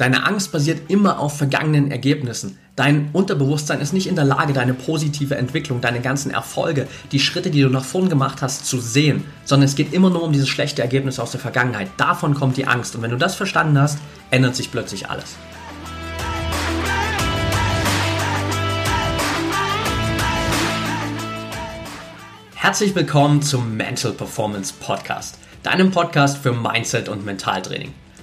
Deine Angst basiert immer auf vergangenen Ergebnissen. Dein Unterbewusstsein ist nicht in der Lage, deine positive Entwicklung, deine ganzen Erfolge, die Schritte, die du nach vorn gemacht hast, zu sehen, sondern es geht immer nur um dieses schlechte Ergebnis aus der Vergangenheit. Davon kommt die Angst. Und wenn du das verstanden hast, ändert sich plötzlich alles. Herzlich willkommen zum Mental Performance Podcast, deinem Podcast für Mindset und Mentaltraining.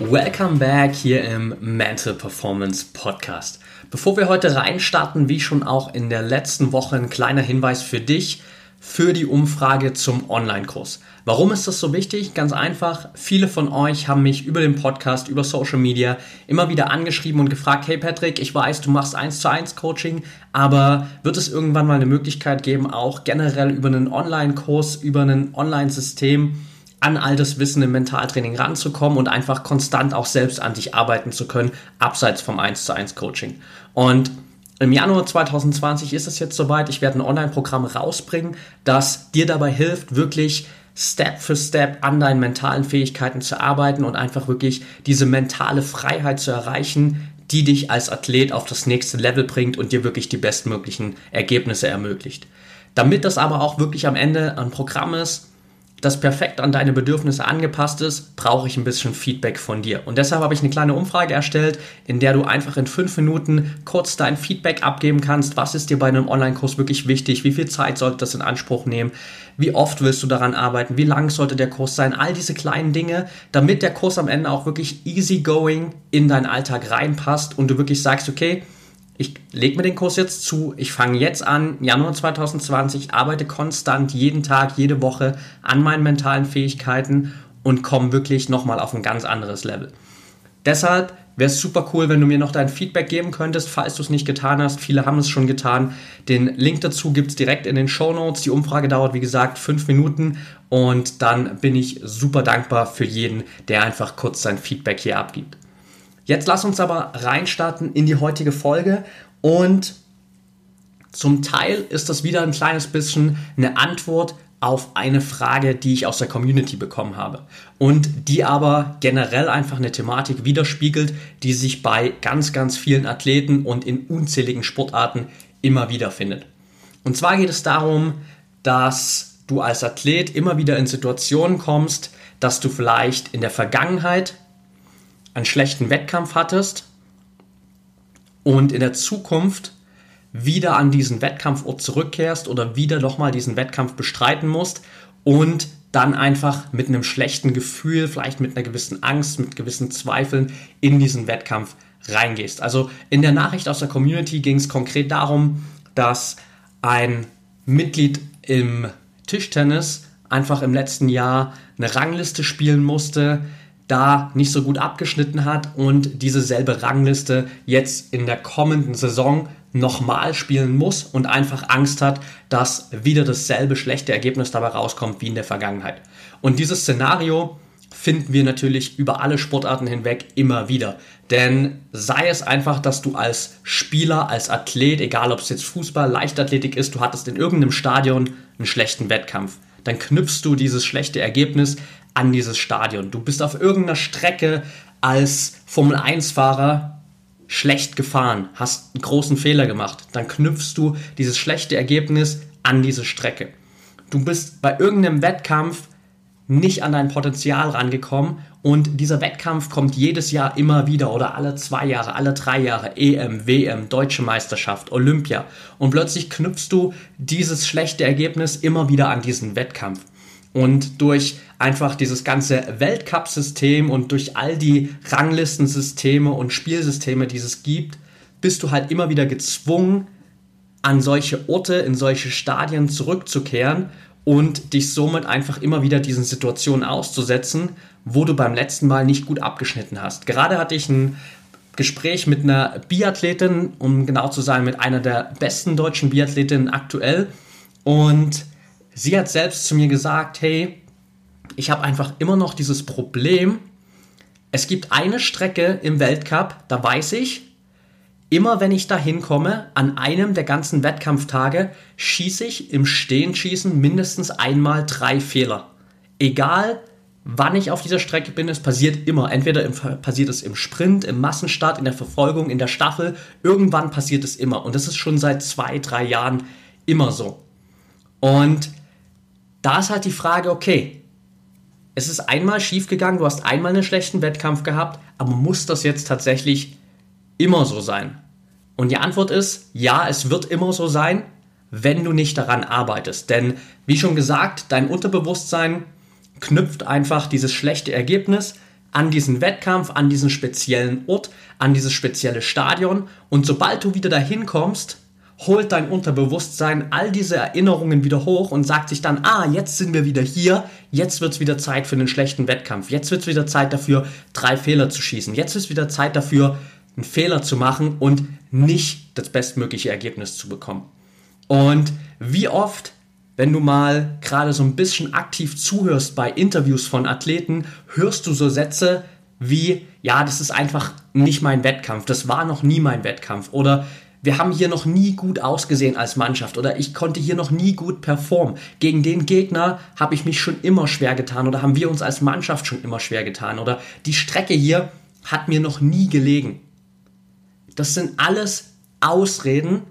Welcome back hier im Mental Performance Podcast. Bevor wir heute reinstarten, wie schon auch in der letzten Woche, ein kleiner Hinweis für dich für die Umfrage zum Online-Kurs. Warum ist das so wichtig? Ganz einfach, viele von euch haben mich über den Podcast, über Social Media immer wieder angeschrieben und gefragt, hey Patrick, ich weiß, du machst 1 zu 1 Coaching, aber wird es irgendwann mal eine Möglichkeit geben, auch generell über einen Online-Kurs, über ein Online-System an all das Wissen im Mentaltraining ranzukommen und einfach konstant auch selbst an dich arbeiten zu können, abseits vom 1 zu 1 Coaching. Und im Januar 2020 ist es jetzt soweit. Ich werde ein Online-Programm rausbringen, das dir dabei hilft, wirklich Step für Step an deinen mentalen Fähigkeiten zu arbeiten und einfach wirklich diese mentale Freiheit zu erreichen, die dich als Athlet auf das nächste Level bringt und dir wirklich die bestmöglichen Ergebnisse ermöglicht. Damit das aber auch wirklich am Ende ein Programm ist, das perfekt an deine Bedürfnisse angepasst ist, brauche ich ein bisschen Feedback von dir. Und deshalb habe ich eine kleine Umfrage erstellt, in der du einfach in fünf Minuten kurz dein Feedback abgeben kannst. Was ist dir bei einem Online-Kurs wirklich wichtig? Wie viel Zeit sollte das in Anspruch nehmen? Wie oft willst du daran arbeiten? Wie lang sollte der Kurs sein? All diese kleinen Dinge, damit der Kurs am Ende auch wirklich easygoing in deinen Alltag reinpasst und du wirklich sagst, okay, ich lege mir den Kurs jetzt zu, ich fange jetzt an, Januar 2020, arbeite konstant jeden Tag, jede Woche an meinen mentalen Fähigkeiten und komme wirklich nochmal auf ein ganz anderes Level. Deshalb wäre es super cool, wenn du mir noch dein Feedback geben könntest, falls du es nicht getan hast. Viele haben es schon getan. Den Link dazu gibt es direkt in den Show Notes. Die Umfrage dauert, wie gesagt, fünf Minuten und dann bin ich super dankbar für jeden, der einfach kurz sein Feedback hier abgibt. Jetzt lass uns aber reinstarten in die heutige Folge und zum Teil ist das wieder ein kleines bisschen eine Antwort auf eine Frage, die ich aus der Community bekommen habe und die aber generell einfach eine Thematik widerspiegelt, die sich bei ganz, ganz vielen Athleten und in unzähligen Sportarten immer wieder findet. Und zwar geht es darum, dass du als Athlet immer wieder in Situationen kommst, dass du vielleicht in der Vergangenheit einen schlechten Wettkampf hattest und in der Zukunft wieder an diesen Wettkampfort zurückkehrst oder wieder nochmal diesen Wettkampf bestreiten musst und dann einfach mit einem schlechten Gefühl, vielleicht mit einer gewissen Angst, mit gewissen Zweifeln in diesen Wettkampf reingehst. Also in der Nachricht aus der Community ging es konkret darum, dass ein Mitglied im Tischtennis einfach im letzten Jahr eine Rangliste spielen musste, da nicht so gut abgeschnitten hat und diese selbe Rangliste jetzt in der kommenden Saison nochmal spielen muss und einfach Angst hat, dass wieder dasselbe schlechte Ergebnis dabei rauskommt wie in der Vergangenheit. Und dieses Szenario finden wir natürlich über alle Sportarten hinweg immer wieder. Denn sei es einfach, dass du als Spieler, als Athlet, egal ob es jetzt Fußball, Leichtathletik ist, du hattest in irgendeinem Stadion einen schlechten Wettkampf. Dann knüpfst du dieses schlechte Ergebnis an dieses Stadion. Du bist auf irgendeiner Strecke als Formel-1-Fahrer schlecht gefahren, hast einen großen Fehler gemacht. Dann knüpfst du dieses schlechte Ergebnis an diese Strecke. Du bist bei irgendeinem Wettkampf nicht an dein Potenzial rangekommen und dieser Wettkampf kommt jedes Jahr immer wieder oder alle zwei Jahre, alle drei Jahre, EM, WM, Deutsche Meisterschaft, Olympia und plötzlich knüpfst du dieses schlechte Ergebnis immer wieder an diesen Wettkampf. Und durch einfach dieses ganze Weltcup-System und durch all die Ranglistensysteme und Spielsysteme, die es gibt, bist du halt immer wieder gezwungen, an solche Orte, in solche Stadien zurückzukehren und dich somit einfach immer wieder diesen Situationen auszusetzen, wo du beim letzten Mal nicht gut abgeschnitten hast. Gerade hatte ich ein Gespräch mit einer Biathletin, um genau zu sein, mit einer der besten deutschen Biathletinnen aktuell und sie hat selbst zu mir gesagt, hey, ich habe einfach immer noch dieses Problem, es gibt eine Strecke im Weltcup, da weiß ich, immer wenn ich da hinkomme, an einem der ganzen Wettkampftage, schieße ich im Stehenschießen mindestens einmal drei Fehler. Egal, wann ich auf dieser Strecke bin, es passiert immer. Entweder im, passiert es im Sprint, im Massenstart, in der Verfolgung, in der Staffel. Irgendwann passiert es immer. Und das ist schon seit zwei, drei Jahren immer so. Und da ist halt die Frage, okay, es ist einmal schiefgegangen, du hast einmal einen schlechten Wettkampf gehabt, aber muss das jetzt tatsächlich immer so sein? Und die Antwort ist, ja, es wird immer so sein, wenn du nicht daran arbeitest. Denn, wie schon gesagt, dein Unterbewusstsein knüpft einfach dieses schlechte Ergebnis an diesen Wettkampf, an diesen speziellen Ort, an dieses spezielle Stadion. Und sobald du wieder dahin kommst, holt dein Unterbewusstsein all diese Erinnerungen wieder hoch und sagt sich dann, ah, jetzt sind wir wieder hier, jetzt wird es wieder Zeit für einen schlechten Wettkampf, jetzt wird es wieder Zeit dafür, drei Fehler zu schießen, jetzt ist wieder Zeit dafür, einen Fehler zu machen und nicht das bestmögliche Ergebnis zu bekommen. Und wie oft, wenn du mal gerade so ein bisschen aktiv zuhörst bei Interviews von Athleten, hörst du so Sätze wie, ja, das ist einfach nicht mein Wettkampf, das war noch nie mein Wettkampf oder wir haben hier noch nie gut ausgesehen als Mannschaft oder ich konnte hier noch nie gut performen. Gegen den Gegner habe ich mich schon immer schwer getan oder haben wir uns als Mannschaft schon immer schwer getan oder die Strecke hier hat mir noch nie gelegen. Das sind alles Ausreden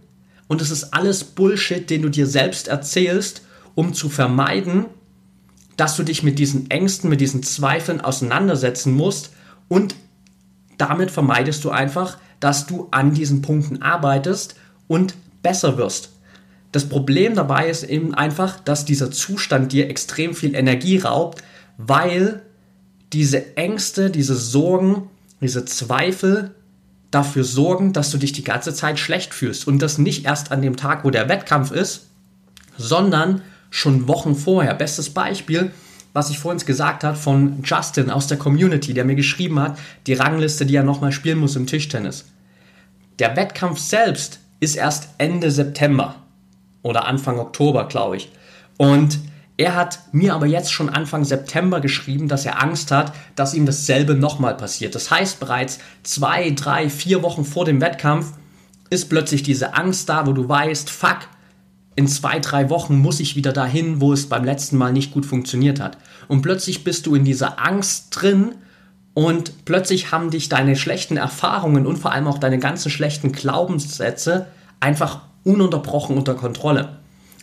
und es ist alles Bullshit, den du dir selbst erzählst, um zu vermeiden, dass du dich mit diesen Ängsten, mit diesen Zweifeln auseinandersetzen musst und damit vermeidest du einfach, dass du an diesen Punkten arbeitest und besser wirst. Das Problem dabei ist eben einfach, dass dieser Zustand dir extrem viel Energie raubt, weil diese Ängste, diese Sorgen, diese Zweifel dafür sorgen, dass du dich die ganze Zeit schlecht fühlst. Und das nicht erst an dem Tag, wo der Wettkampf ist, sondern schon Wochen vorher. Bestes Beispiel, was ich vorhin gesagt habe, von Justin aus der Community, der mir geschrieben hat, die Rangliste, die er nochmal spielen muss im Tischtennis. Der Wettkampf selbst ist erst Ende September oder Anfang Oktober, glaube ich. Und er hat mir aber jetzt schon Anfang September geschrieben, dass er Angst hat, dass ihm dasselbe nochmal passiert. Das heißt, bereits zwei, drei, vier Wochen vor dem Wettkampf ist plötzlich diese Angst da, wo du weißt, fuck, in zwei, drei Wochen muss ich wieder dahin, wo es beim letzten Mal nicht gut funktioniert hat. Und plötzlich bist du in dieser Angst drin und plötzlich haben dich deine schlechten Erfahrungen und vor allem auch deine ganzen schlechten Glaubenssätze einfach ununterbrochen unter Kontrolle.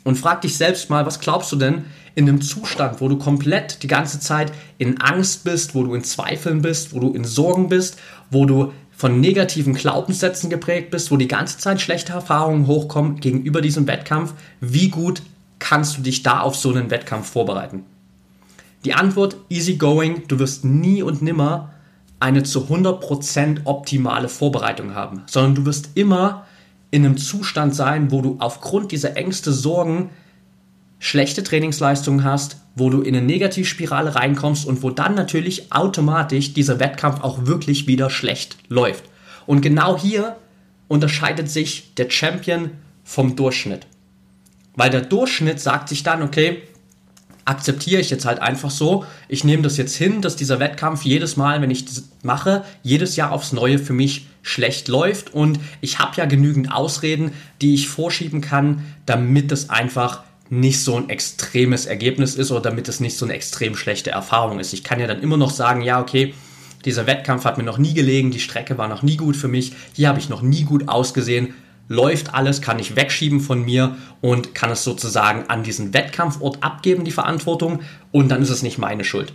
Und frag dich selbst mal, was glaubst du denn in einem Zustand, wo du komplett die ganze Zeit in Angst bist, wo du in Zweifeln bist, wo du in Sorgen bist, wo du von negativen Glaubenssätzen geprägt bist, wo die ganze Zeit schlechte Erfahrungen hochkommen gegenüber diesem Wettkampf, wie gut kannst du dich da auf so einen Wettkampf vorbereiten? Die Antwort easy going, du wirst nie und nimmer eine zu 100% optimale Vorbereitung haben, sondern du wirst immer in einem Zustand sein, wo du aufgrund dieser Ängste, Sorgen schlechte Trainingsleistungen hast, wo du in eine Negativspirale reinkommst und wo dann natürlich automatisch dieser Wettkampf auch wirklich wieder schlecht läuft. Und genau hier unterscheidet sich der Champion vom Durchschnitt. Weil der Durchschnitt sagt sich dann, okay, akzeptiere ich jetzt halt einfach so. Ich nehme das jetzt hin, dass dieser Wettkampf jedes Mal, wenn ich das mache, jedes Jahr aufs Neue für mich schlecht läuft. Und ich habe ja genügend Ausreden, die ich vorschieben kann, damit es einfach nicht so ein extremes Ergebnis ist oder damit es nicht so eine extrem schlechte Erfahrung ist. Ich kann ja dann immer noch sagen, ja, okay, dieser Wettkampf hat mir noch nie gelegen, die Strecke war noch nie gut für mich, hier habe ich noch nie gut ausgesehen, läuft alles, kann ich wegschieben von mir und kann es sozusagen an diesen Wettkampfort abgeben, die Verantwortung, und dann ist es nicht meine Schuld.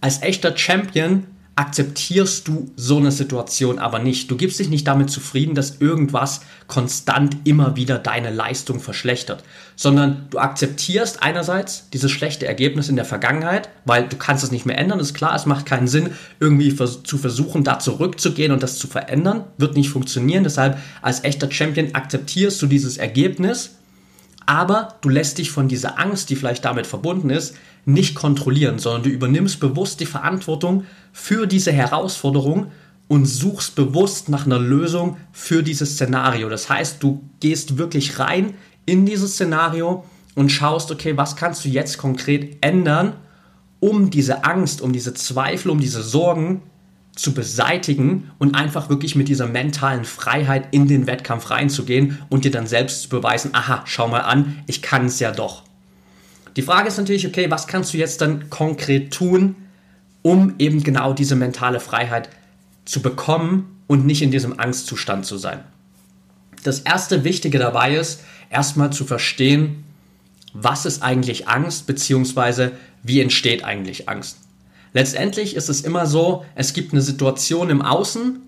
Als echter Champion akzeptierst du so eine Situation aber nicht. Du gibst dich nicht damit zufrieden, dass irgendwas konstant immer wieder deine Leistung verschlechtert, sondern du akzeptierst einerseits dieses schlechte Ergebnis in der Vergangenheit, weil du kannst es nicht mehr ändern, ist klar, es macht keinen Sinn, irgendwie zu versuchen, da zurückzugehen und das zu verändern, wird nicht funktionieren, deshalb als echter Champion akzeptierst du dieses Ergebnis, aber du lässt dich von dieser Angst, die vielleicht damit verbunden ist, nicht kontrollieren, sondern du übernimmst bewusst die Verantwortung für diese Herausforderung und suchst bewusst nach einer Lösung für dieses Szenario. Das heißt, du gehst wirklich rein in dieses Szenario und schaust, okay, was kannst du jetzt konkret ändern, um diese Angst, um diese Zweifel, um diese Sorgen zu beseitigen und einfach wirklich mit dieser mentalen Freiheit in den Wettkampf reinzugehen und dir dann selbst zu beweisen, aha, schau mal an, ich kann es ja doch. Die Frage ist natürlich, okay, was kannst du jetzt dann konkret tun, um eben genau diese mentale Freiheit zu bekommen und nicht in diesem Angstzustand zu sein? Das erste Wichtige dabei ist, erstmal zu verstehen, was ist eigentlich Angst, beziehungsweise wie entsteht eigentlich Angst. Letztendlich ist es immer so, es gibt eine Situation im Außen,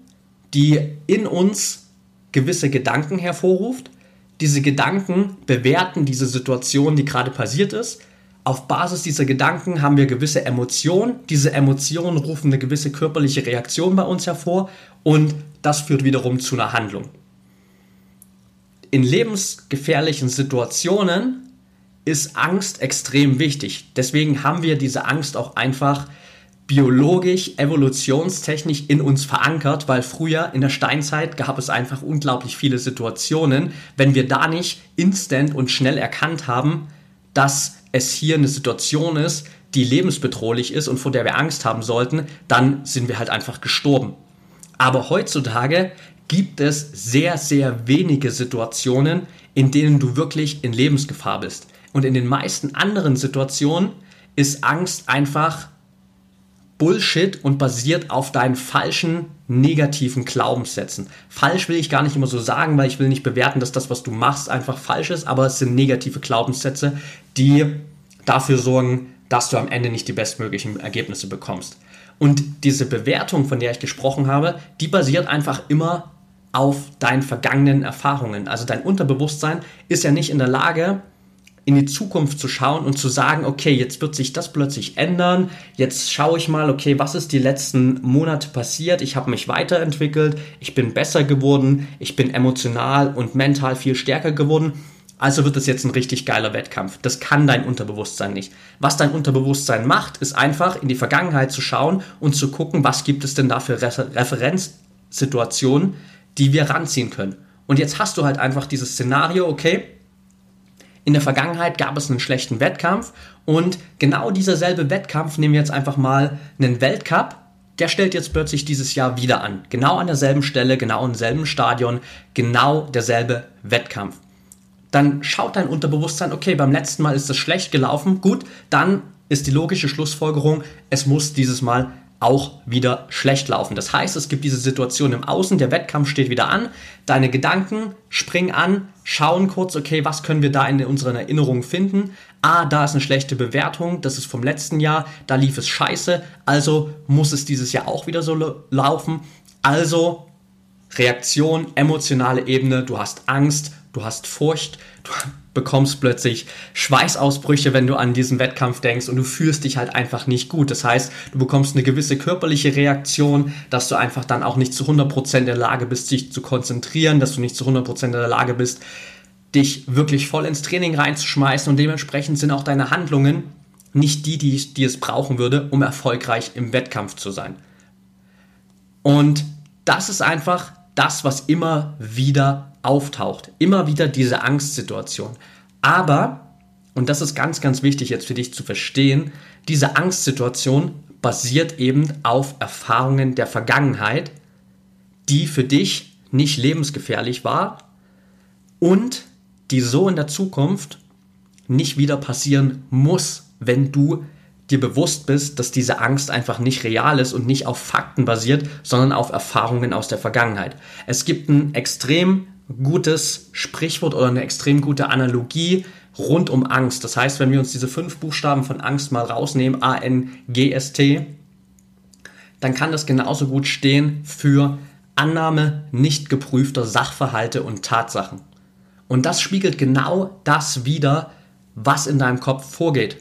die in uns gewisse Gedanken hervorruft. Diese Gedanken bewerten diese Situation, die gerade passiert ist. Auf Basis dieser Gedanken haben wir gewisse Emotionen. Diese Emotionen rufen eine gewisse körperliche Reaktion bei uns hervor und das führt wiederum zu einer Handlung. In lebensgefährlichen Situationen ist Angst extrem wichtig. Deswegen haben wir diese Angst auch einfach biologisch, evolutionstechnisch in uns verankert, weil früher in der Steinzeit gab es einfach unglaublich viele Situationen. Wenn wir da nicht instant und schnell erkannt haben, dass es hier eine Situation ist, die lebensbedrohlich ist und vor der wir Angst haben sollten, dann sind wir halt einfach gestorben. Aber heutzutage gibt es sehr, sehr wenige Situationen, in denen du wirklich in Lebensgefahr bist. Und in den meisten anderen Situationen ist Angst einfach Bullshit und basiert auf deinen falschen negativen Glaubenssätzen. Falsch will ich gar nicht immer so sagen, weil ich will nicht bewerten, dass das, was du machst, einfach falsch ist, aber es sind negative Glaubenssätze, die dafür sorgen, dass du am Ende nicht die bestmöglichen Ergebnisse bekommst. Und diese Bewertung, von der ich gesprochen habe, die basiert einfach immer auf deinen vergangenen Erfahrungen. Also dein Unterbewusstsein ist ja nicht in der Lage, in die Zukunft zu schauen und zu sagen, okay, jetzt wird sich das plötzlich ändern, jetzt schaue ich mal, okay, was ist die letzten Monate passiert, ich habe mich weiterentwickelt, ich bin besser geworden, ich bin emotional und mental viel stärker geworden, also wird es jetzt ein richtig geiler Wettkampf. Das kann dein Unterbewusstsein nicht. Was dein Unterbewusstsein macht, ist einfach in die Vergangenheit zu schauen und zu gucken, was gibt es denn da für Referenzsituationen, die wir ranziehen können. Und jetzt hast du halt einfach dieses Szenario, okay, in der Vergangenheit gab es einen schlechten Wettkampf und genau dieser selbe Wettkampf, nehmen wir jetzt einfach mal einen Weltcup, der stellt jetzt plötzlich dieses Jahr wieder an. Genau an derselben Stelle, genau im selben Stadion, genau derselbe Wettkampf. Dann schaut dein Unterbewusstsein, okay, beim letzten Mal ist es schlecht gelaufen, gut, dann ist die logische Schlussfolgerung, es muss dieses Mal auch wieder schlecht laufen. Das heißt, es gibt diese Situation im Außen, der Wettkampf steht wieder an, deine Gedanken springen an, schauen kurz, okay, was können wir da in unseren Erinnerungen finden? Ah, da ist eine schlechte Bewertung, das ist vom letzten Jahr, da lief es scheiße, also muss es dieses Jahr auch wieder so laufen. Also Reaktion, emotionale Ebene, du hast Angst, du hast Furcht, du bekommst plötzlich Schweißausbrüche, wenn du an diesen Wettkampf denkst und du fühlst dich halt einfach nicht gut. Das heißt, du bekommst eine gewisse körperliche Reaktion, dass du einfach dann auch nicht zu 100% in der Lage bist, dich zu konzentrieren, dass du nicht zu 100% in der Lage bist, dich wirklich voll ins Training reinzuschmeißen und dementsprechend sind auch deine Handlungen nicht die, die, die es brauchen würde, um erfolgreich im Wettkampf zu sein. Und das ist einfach das, was immer wieder auftaucht. Immer wieder diese Angstsituation. Aber, und das ist ganz, ganz wichtig jetzt für dich zu verstehen, diese Angstsituation basiert eben auf Erfahrungen der Vergangenheit, die für dich nicht lebensgefährlich war und die so in der Zukunft nicht wieder passieren muss, wenn du dir bewusst bist, dass diese Angst einfach nicht real ist und nicht auf Fakten basiert, sondern auf Erfahrungen aus der Vergangenheit. Es gibt ein extrem gutes Sprichwort oder eine extrem gute Analogie rund um Angst. Das heißt, wenn wir uns diese fünf Buchstaben von Angst mal rausnehmen, A, N, G, S, T, dann kann das genauso gut stehen für Annahme nicht geprüfter Sachverhalte und Tatsachen. Und das spiegelt genau das wider, was in deinem Kopf vorgeht.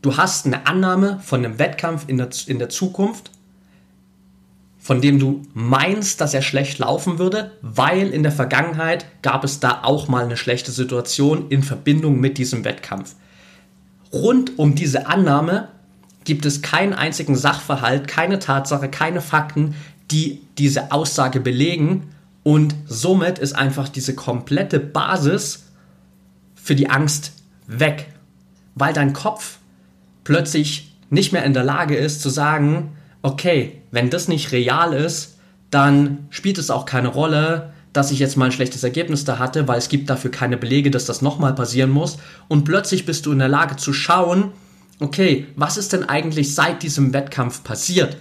Du hast eine Annahme von einem Wettkampf in der, in der Zukunft von dem du meinst, dass er schlecht laufen würde, weil in der Vergangenheit gab es da auch mal eine schlechte Situation in Verbindung mit diesem Wettkampf. Rund um diese Annahme gibt es keinen einzigen Sachverhalt, keine Tatsache, keine Fakten, die diese Aussage belegen und somit ist einfach diese komplette Basis für die Angst weg, weil dein Kopf plötzlich nicht mehr in der Lage ist zu sagen, okay, wenn das nicht real ist, dann spielt es auch keine Rolle, dass ich jetzt mal ein schlechtes Ergebnis da hatte, weil es gibt dafür keine Belege, dass das nochmal passieren muss. Und plötzlich bist du in der Lage zu schauen, okay, was ist denn eigentlich seit diesem Wettkampf passiert?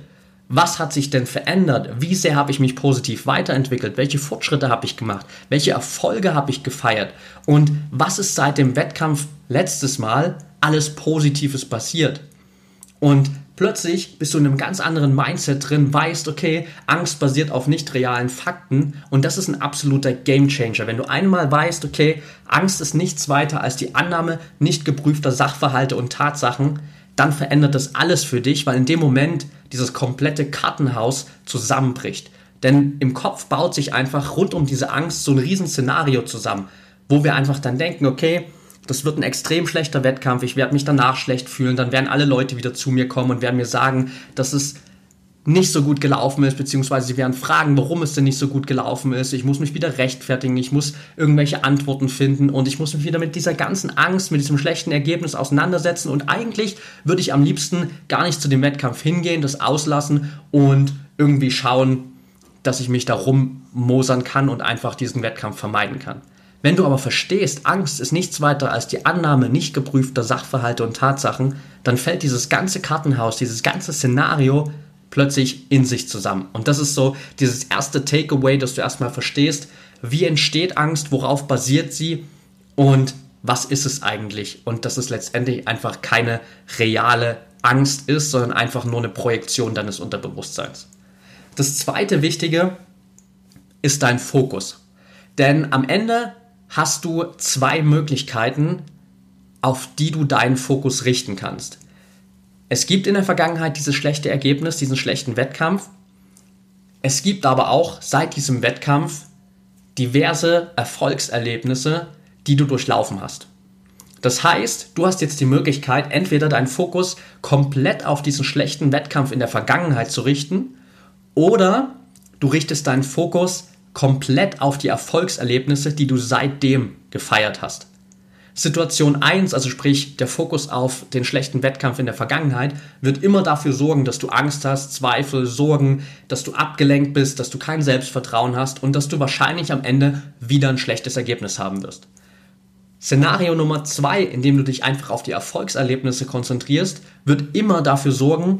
Was hat sich denn verändert? Wie sehr habe ich mich positiv weiterentwickelt? Welche Fortschritte habe ich gemacht? Welche Erfolge habe ich gefeiert? Und was ist seit dem Wettkampf letztes Mal alles Positives passiert? Und plötzlich bist du in einem ganz anderen Mindset drin, weißt, okay, Angst basiert auf nicht realen Fakten und das ist ein absoluter Gamechanger. Wenn du einmal weißt, okay, Angst ist nichts weiter als die Annahme nicht geprüfter Sachverhalte und Tatsachen, dann verändert das alles für dich, weil in dem Moment dieses komplette Kartenhaus zusammenbricht. Denn im Kopf baut sich einfach rund um diese Angst so ein Riesenszenario zusammen, wo wir einfach dann denken, okay, das wird ein extrem schlechter Wettkampf, ich werde mich danach schlecht fühlen, dann werden alle Leute wieder zu mir kommen und werden mir sagen, dass es nicht so gut gelaufen ist, beziehungsweise sie werden fragen, warum es denn nicht so gut gelaufen ist. Ich muss mich wieder rechtfertigen, ich muss irgendwelche Antworten finden und ich muss mich wieder mit dieser ganzen Angst, mit diesem schlechten Ergebnis auseinandersetzen. Und eigentlich würde ich am liebsten gar nicht zu dem Wettkampf hingehen, das auslassen und irgendwie schauen, dass ich mich da rummosern kann und einfach diesen Wettkampf vermeiden kann. Wenn du aber verstehst, Angst ist nichts weiter als die Annahme nicht geprüfter Sachverhalte und Tatsachen, dann fällt dieses ganze Kartenhaus, dieses ganze Szenario plötzlich in sich zusammen. Und das ist so dieses erste Takeaway, dass du erstmal verstehst, wie entsteht Angst, worauf basiert sie und was ist es eigentlich? Und dass es letztendlich einfach keine reale Angst ist, sondern einfach nur eine Projektion deines Unterbewusstseins. Das zweite Wichtige ist dein Fokus. Denn am Ende hast du zwei Möglichkeiten, auf die du deinen Fokus richten kannst. Es gibt in der Vergangenheit dieses schlechte Ergebnis, diesen schlechten Wettkampf. Es gibt aber auch seit diesem Wettkampf diverse Erfolgserlebnisse, die du durchlaufen hast. Das heißt, du hast jetzt die Möglichkeit, entweder deinen Fokus komplett auf diesen schlechten Wettkampf in der Vergangenheit zu richten oder du richtest deinen Fokus komplett auf die Erfolgserlebnisse, die du seitdem gefeiert hast. Situation 1, also sprich der Fokus auf den schlechten Wettkampf in der Vergangenheit, wird immer dafür sorgen, dass du Angst hast, Zweifel, Sorgen, dass du abgelenkt bist, dass du kein Selbstvertrauen hast und dass du wahrscheinlich am Ende wieder ein schlechtes Ergebnis haben wirst. Szenario Nummer 2, in dem du dich einfach auf die Erfolgserlebnisse konzentrierst, wird immer dafür sorgen,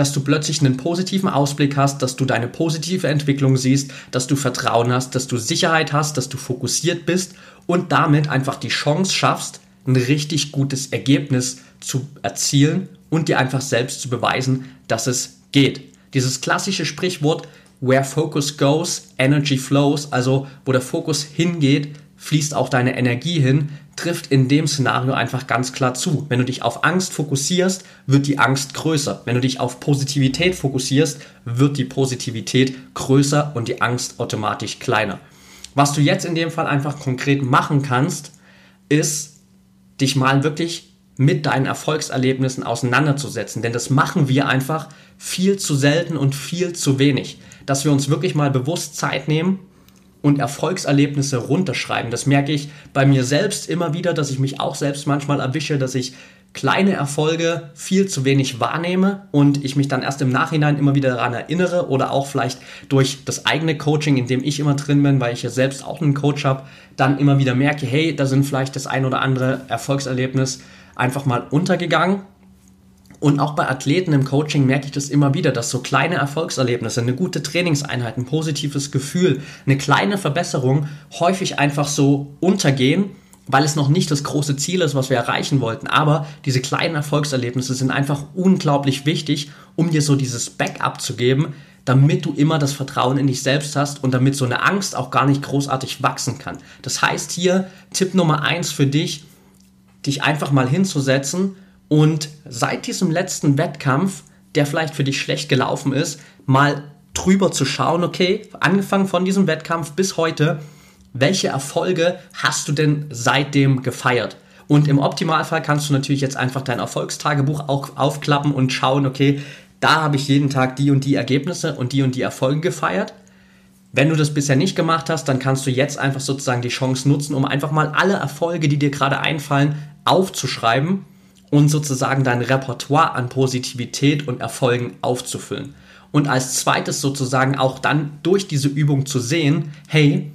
dass du plötzlich einen positiven Ausblick hast, dass du deine positive Entwicklung siehst, dass du Vertrauen hast, dass du Sicherheit hast, dass du fokussiert bist und damit einfach die Chance schaffst, ein richtig gutes Ergebnis zu erzielen und dir einfach selbst zu beweisen, dass es geht. Dieses klassische Sprichwort, where focus goes, energy flows, also wo der Fokus hingeht, fließt auch deine Energie hin, trifft in dem Szenario einfach ganz klar zu. Wenn du dich auf Angst fokussierst, wird die Angst größer. Wenn du dich auf Positivität fokussierst, wird die Positivität größer und die Angst automatisch kleiner. Was du jetzt in dem Fall einfach konkret machen kannst, ist dich mal wirklich mit deinen Erfolgserlebnissen auseinanderzusetzen. Denn das machen wir einfach viel zu selten und viel zu wenig. Dass wir uns wirklich mal bewusst Zeit nehmen und Erfolgserlebnisse runterschreiben. Das merke ich bei mir selbst immer wieder, dass ich mich auch selbst manchmal erwische, dass ich kleine Erfolge viel zu wenig wahrnehme und ich mich dann erst im Nachhinein immer wieder daran erinnere oder auch vielleicht durch das eigene Coaching, in dem ich immer drin bin, weil ich ja selbst auch einen Coach habe, dann immer wieder merke, hey, da sind vielleicht das ein oder andere Erfolgserlebnis einfach mal untergegangen und auch bei Athleten im Coaching merke ich das immer wieder, dass so kleine Erfolgserlebnisse, eine gute Trainingseinheit, ein positives Gefühl, eine kleine Verbesserung häufig einfach so untergehen, weil es noch nicht das große Ziel ist, was wir erreichen wollten. Aber diese kleinen Erfolgserlebnisse sind einfach unglaublich wichtig, um dir so dieses Backup zu geben, damit du immer das Vertrauen in dich selbst hast und damit so eine Angst auch gar nicht großartig wachsen kann. Das heißt hier, Tipp Nummer eins für dich, dich einfach mal hinzusetzen und seit diesem letzten Wettkampf, der vielleicht für dich schlecht gelaufen ist, mal drüber zu schauen, okay, angefangen von diesem Wettkampf bis heute, welche Erfolge hast du denn seitdem gefeiert? Und im Optimalfall kannst du natürlich jetzt einfach dein Erfolgstagebuch auch aufklappen und schauen, okay, da habe ich jeden Tag die und die Ergebnisse und die und die Erfolge gefeiert. Wenn du das bisher nicht gemacht hast, dann kannst du jetzt einfach sozusagen die Chance nutzen, um einfach mal alle Erfolge, die dir gerade einfallen, aufzuschreiben und sozusagen dein Repertoire an Positivität und Erfolgen aufzufüllen. Und als zweites sozusagen auch dann durch diese Übung zu sehen, hey,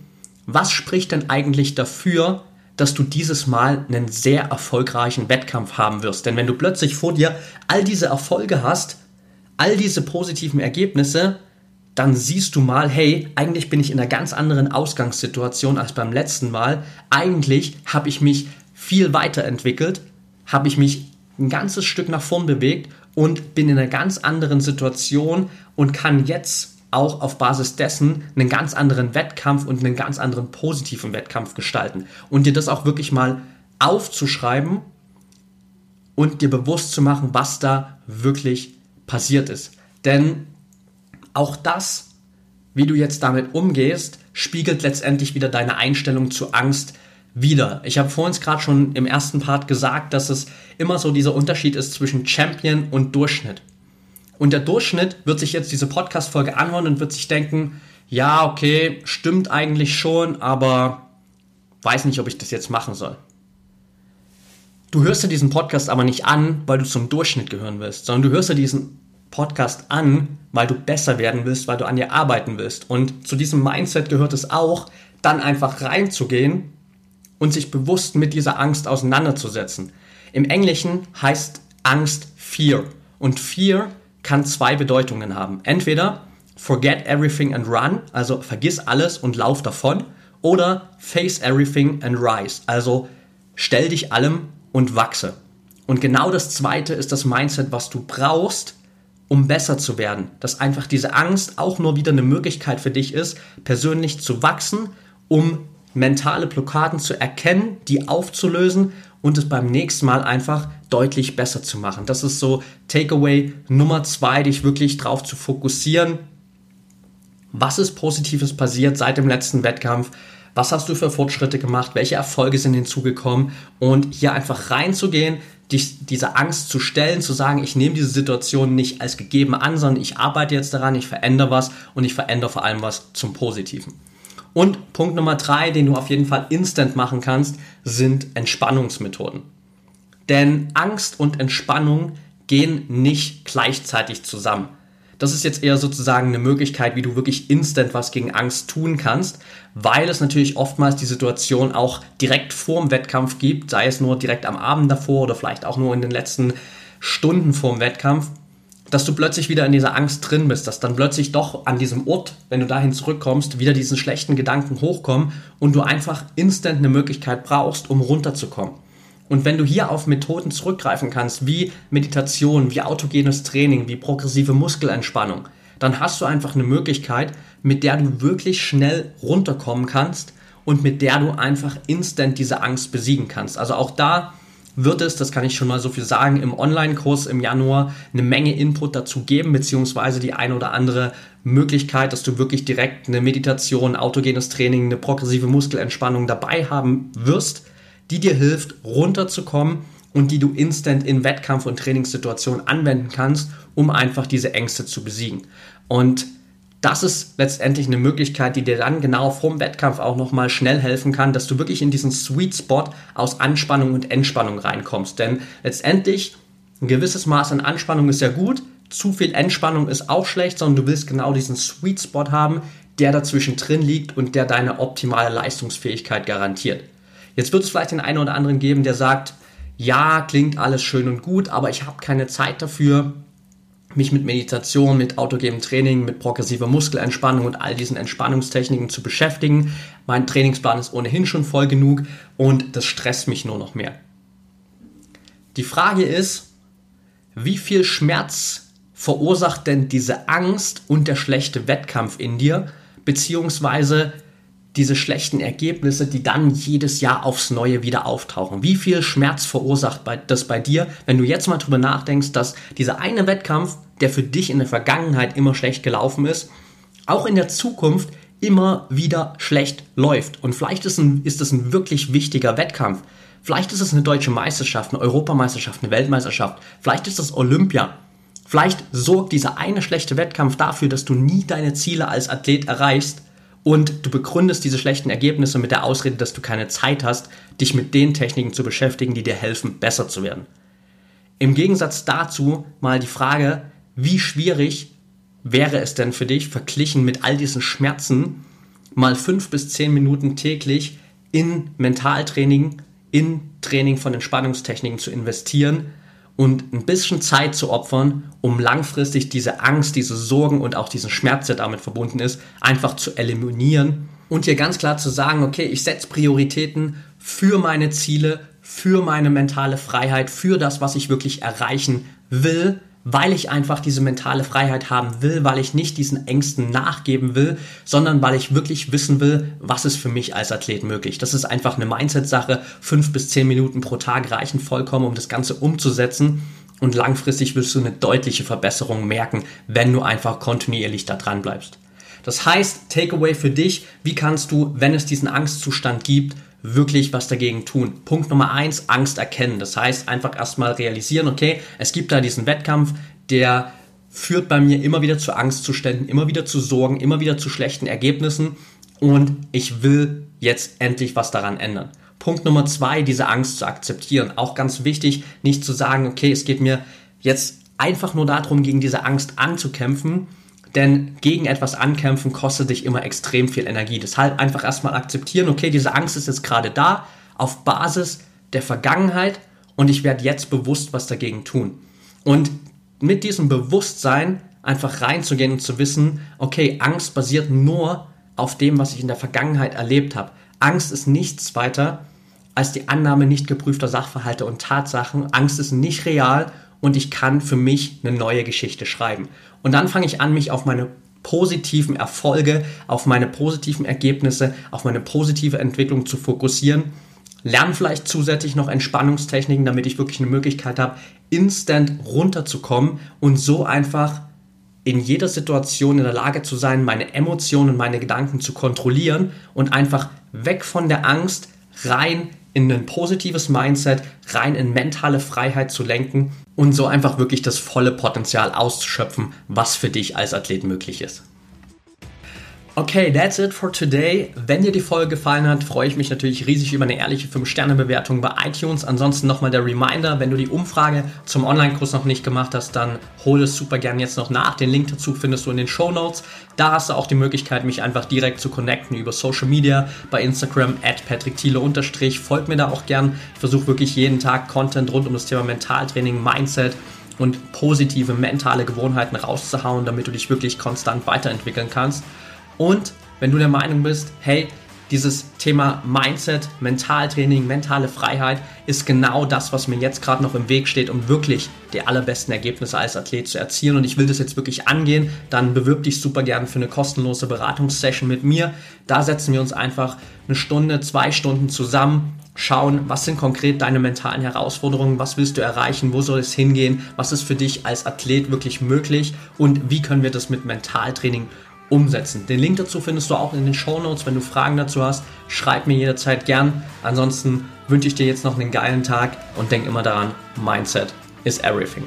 was spricht denn eigentlich dafür, dass du dieses Mal einen sehr erfolgreichen Wettkampf haben wirst? Denn wenn du plötzlich vor dir all diese Erfolge hast, all diese positiven Ergebnisse, dann siehst du mal, hey, eigentlich bin ich in einer ganz anderen Ausgangssituation als beim letzten Mal. Eigentlich habe ich mich viel weiterentwickelt, habe ich mich ein ganzes Stück nach vorn bewegt und bin in einer ganz anderen Situation und kann jetzt auch auf Basis dessen einen ganz anderen Wettkampf und einen ganz anderen positiven Wettkampf gestalten. Und dir das auch wirklich mal aufzuschreiben und dir bewusst zu machen, was da wirklich passiert ist. Denn auch das, wie du jetzt damit umgehst, spiegelt letztendlich wieder deine Einstellung zu Angst wieder. Ich habe vorhin gerade schon im ersten Part gesagt, dass es immer so dieser Unterschied ist zwischen Champion und Durchschnitt. Und der Durchschnitt wird sich jetzt diese Podcast-Folge anhören und wird sich denken, ja, okay, stimmt eigentlich schon, aber weiß nicht, ob ich das jetzt machen soll. Du hörst dir diesen Podcast aber nicht an, weil du zum Durchschnitt gehören willst, sondern du hörst dir diesen Podcast an, weil du besser werden willst, weil du an dir arbeiten willst. Und zu diesem Mindset gehört es auch, dann einfach reinzugehen und sich bewusst mit dieser Angst auseinanderzusetzen. Im Englischen heißt Angst Fear. Und Fear kann zwei Bedeutungen haben. Entweder forget everything and run, also vergiss alles und lauf davon, oder face everything and rise, also stell dich allem und wachse. Und genau das zweite ist das Mindset, was du brauchst, um besser zu werden. Dass einfach diese Angst auch nur wieder eine Möglichkeit für dich ist, persönlich zu wachsen, um mentale Blockaden zu erkennen, die aufzulösen und es beim nächsten Mal einfach deutlich besser zu machen. Das ist so Takeaway Nummer zwei, dich wirklich drauf zu fokussieren. Was ist Positives passiert seit dem letzten Wettkampf? Was hast du für Fortschritte gemacht? Welche Erfolge sind hinzugekommen? Und hier einfach reinzugehen, dich dieser Angst zu stellen, zu sagen, ich nehme diese Situation nicht als gegeben an, sondern ich arbeite jetzt daran, ich verändere was und ich verändere vor allem was zum Positiven. Und Punkt Nummer drei, den du auf jeden Fall instant machen kannst, sind Entspannungsmethoden. Denn Angst und Entspannung gehen nicht gleichzeitig zusammen. Das ist jetzt eher sozusagen eine Möglichkeit, wie du wirklich instant was gegen Angst tun kannst, weil es natürlich oftmals die Situation auch direkt vor dem Wettkampf gibt, sei es nur direkt am Abend davor oder vielleicht auch nur in den letzten Stunden vor dem Wettkampf, dass du plötzlich wieder in dieser Angst drin bist, dass dann plötzlich doch an diesem Ort, wenn du dahin zurückkommst, wieder diesen schlechten Gedanken hochkommen und du einfach instant eine Möglichkeit brauchst, um runterzukommen. Und wenn du hier auf Methoden zurückgreifen kannst, wie Meditation, wie autogenes Training, wie progressive Muskelentspannung, dann hast du einfach eine Möglichkeit, mit der du wirklich schnell runterkommen kannst und mit der du einfach instant diese Angst besiegen kannst. Also auch da wird es, das kann ich schon mal so viel sagen, im Online-Kurs im Januar eine Menge Input dazu geben, beziehungsweise die eine oder andere Möglichkeit, dass du wirklich direkt eine Meditation, autogenes Training, eine progressive Muskelentspannung dabei haben wirst, die dir hilft, runterzukommen und die du instant in Wettkampf- und Trainingssituationen anwenden kannst, um einfach diese Ängste zu besiegen. Und das ist letztendlich eine Möglichkeit, die dir dann genau vom Wettkampf auch nochmal schnell helfen kann, dass du wirklich in diesen Sweet Spot aus Anspannung und Entspannung reinkommst. Denn letztendlich ein gewisses Maß an Anspannung ist ja gut, zu viel Entspannung ist auch schlecht, sondern du willst genau diesen Sweet Spot haben, der dazwischen drin liegt und der deine optimale Leistungsfähigkeit garantiert. Jetzt wird es vielleicht den einen oder anderen geben, der sagt, ja, klingt alles schön und gut, aber ich habe keine Zeit dafür mich mit Meditation, mit autogenem Training, mit progressiver Muskelentspannung und all diesen Entspannungstechniken zu beschäftigen. Mein Trainingsplan ist ohnehin schon voll genug und das stresst mich nur noch mehr. Die Frage ist, wie viel Schmerz verursacht denn diese Angst und der schlechte Wettkampf in dir, beziehungsweise diese schlechten Ergebnisse, die dann jedes Jahr aufs Neue wieder auftauchen. Wie viel Schmerz verursacht das bei dir, wenn du jetzt mal drüber nachdenkst, dass dieser eine Wettkampf, der für dich in der Vergangenheit immer schlecht gelaufen ist, auch in der Zukunft immer wieder schlecht läuft. Und vielleicht ist, ein, ist es ein wirklich wichtiger Wettkampf. Vielleicht ist es eine deutsche Meisterschaft, eine Europameisterschaft, eine Weltmeisterschaft. Vielleicht ist es Olympia. Vielleicht sorgt dieser eine schlechte Wettkampf dafür, dass du nie deine Ziele als Athlet erreichst und du begründest diese schlechten Ergebnisse mit der Ausrede, dass du keine Zeit hast, dich mit den Techniken zu beschäftigen, die dir helfen, besser zu werden. Im Gegensatz dazu mal die Frage, wie schwierig wäre es denn für dich, verglichen mit all diesen Schmerzen, mal fünf bis zehn Minuten täglich in Mentaltraining, in Training von Entspannungstechniken zu investieren und ein bisschen Zeit zu opfern, um langfristig diese Angst, diese Sorgen und auch diesen Schmerz, der damit verbunden ist, einfach zu eliminieren und hier ganz klar zu sagen, okay, ich setze Prioritäten für meine Ziele, für meine mentale Freiheit, für das, was ich wirklich erreichen will, weil ich einfach diese mentale Freiheit haben will, weil ich nicht diesen Ängsten nachgeben will, sondern weil ich wirklich wissen will, was ist für mich als Athlet möglich. Das ist einfach eine Mindset-Sache. Fünf bis zehn Minuten pro Tag reichen vollkommen, um das Ganze umzusetzen. Und langfristig wirst du eine deutliche Verbesserung merken, wenn du einfach kontinuierlich da dran bleibst. Das heißt, Takeaway für dich, wie kannst du, wenn es diesen Angstzustand gibt, wirklich was dagegen tun. Punkt Nummer eins, Angst erkennen. Das heißt, einfach erstmal realisieren, okay, es gibt da diesen Wettkampf, der führt bei mir immer wieder zu Angstzuständen, immer wieder zu Sorgen, immer wieder zu schlechten Ergebnissen und ich will jetzt endlich was daran ändern. Punkt Nummer zwei, diese Angst zu akzeptieren. Auch ganz wichtig, nicht zu sagen, okay, es geht mir jetzt einfach nur darum, gegen diese Angst anzukämpfen, denn gegen etwas ankämpfen kostet dich immer extrem viel Energie. Deshalb einfach erstmal akzeptieren, okay, diese Angst ist jetzt gerade da, auf Basis der Vergangenheit und ich werde jetzt bewusst was dagegen tun. Und mit diesem Bewusstsein einfach reinzugehen und zu wissen, okay, Angst basiert nur auf dem, was ich in der Vergangenheit erlebt habe. Angst ist nichts weiter als die Annahme nicht geprüfter Sachverhalte und Tatsachen. Angst ist nicht real und ich kann für mich eine neue Geschichte schreiben. Und dann fange ich an, mich auf meine positiven Erfolge, auf meine positiven Ergebnisse, auf meine positive Entwicklung zu fokussieren. Lerne vielleicht zusätzlich noch Entspannungstechniken, damit ich wirklich eine Möglichkeit habe, instant runterzukommen und so einfach in jeder Situation in der Lage zu sein, meine Emotionen, meine Gedanken zu kontrollieren und einfach weg von der Angst rein in ein positives Mindset, rein in mentale Freiheit zu lenken und so einfach wirklich das volle Potenzial auszuschöpfen, was für dich als Athlet möglich ist. Okay, that's it for today. Wenn dir die Folge gefallen hat, freue ich mich natürlich riesig über eine ehrliche 5-Sterne-Bewertung bei iTunes. Ansonsten nochmal der Reminder, wenn du die Umfrage zum Online-Kurs noch nicht gemacht hast, dann hol es super gern jetzt noch nach. Den Link dazu findest du in den Show Notes. Da hast du auch die Möglichkeit, mich einfach direkt zu connecten über Social Media, bei Instagram at patrickthiele Folg mir da auch gern. Ich versuche wirklich jeden Tag Content rund um das Thema Mentaltraining, Mindset und positive mentale Gewohnheiten rauszuhauen, damit du dich wirklich konstant weiterentwickeln kannst. Und wenn du der Meinung bist, hey, dieses Thema Mindset, Mentaltraining, mentale Freiheit ist genau das, was mir jetzt gerade noch im Weg steht, um wirklich die allerbesten Ergebnisse als Athlet zu erzielen. Und ich will das jetzt wirklich angehen, dann bewirb dich super gerne für eine kostenlose Beratungssession mit mir. Da setzen wir uns einfach eine Stunde, zwei Stunden zusammen, schauen, was sind konkret deine mentalen Herausforderungen, was willst du erreichen, wo soll es hingehen, was ist für dich als Athlet wirklich möglich und wie können wir das mit Mentaltraining umsetzen. Den Link dazu findest du auch in den Show Notes. Wenn du Fragen dazu hast, schreib mir jederzeit gern. Ansonsten wünsche ich dir jetzt noch einen geilen Tag und denk immer daran, Mindset is everything.